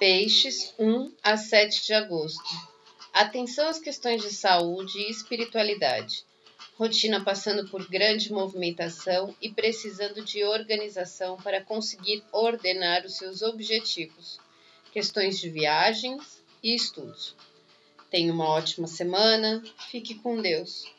Peixes, 1 a 7 de agosto. Atenção às questões de saúde e espiritualidade. Rotina passando por grande movimentação e precisando de organização para conseguir ordenar os seus objetivos. Questões de viagens e estudos. Tenha uma ótima semana. Fique com Deus.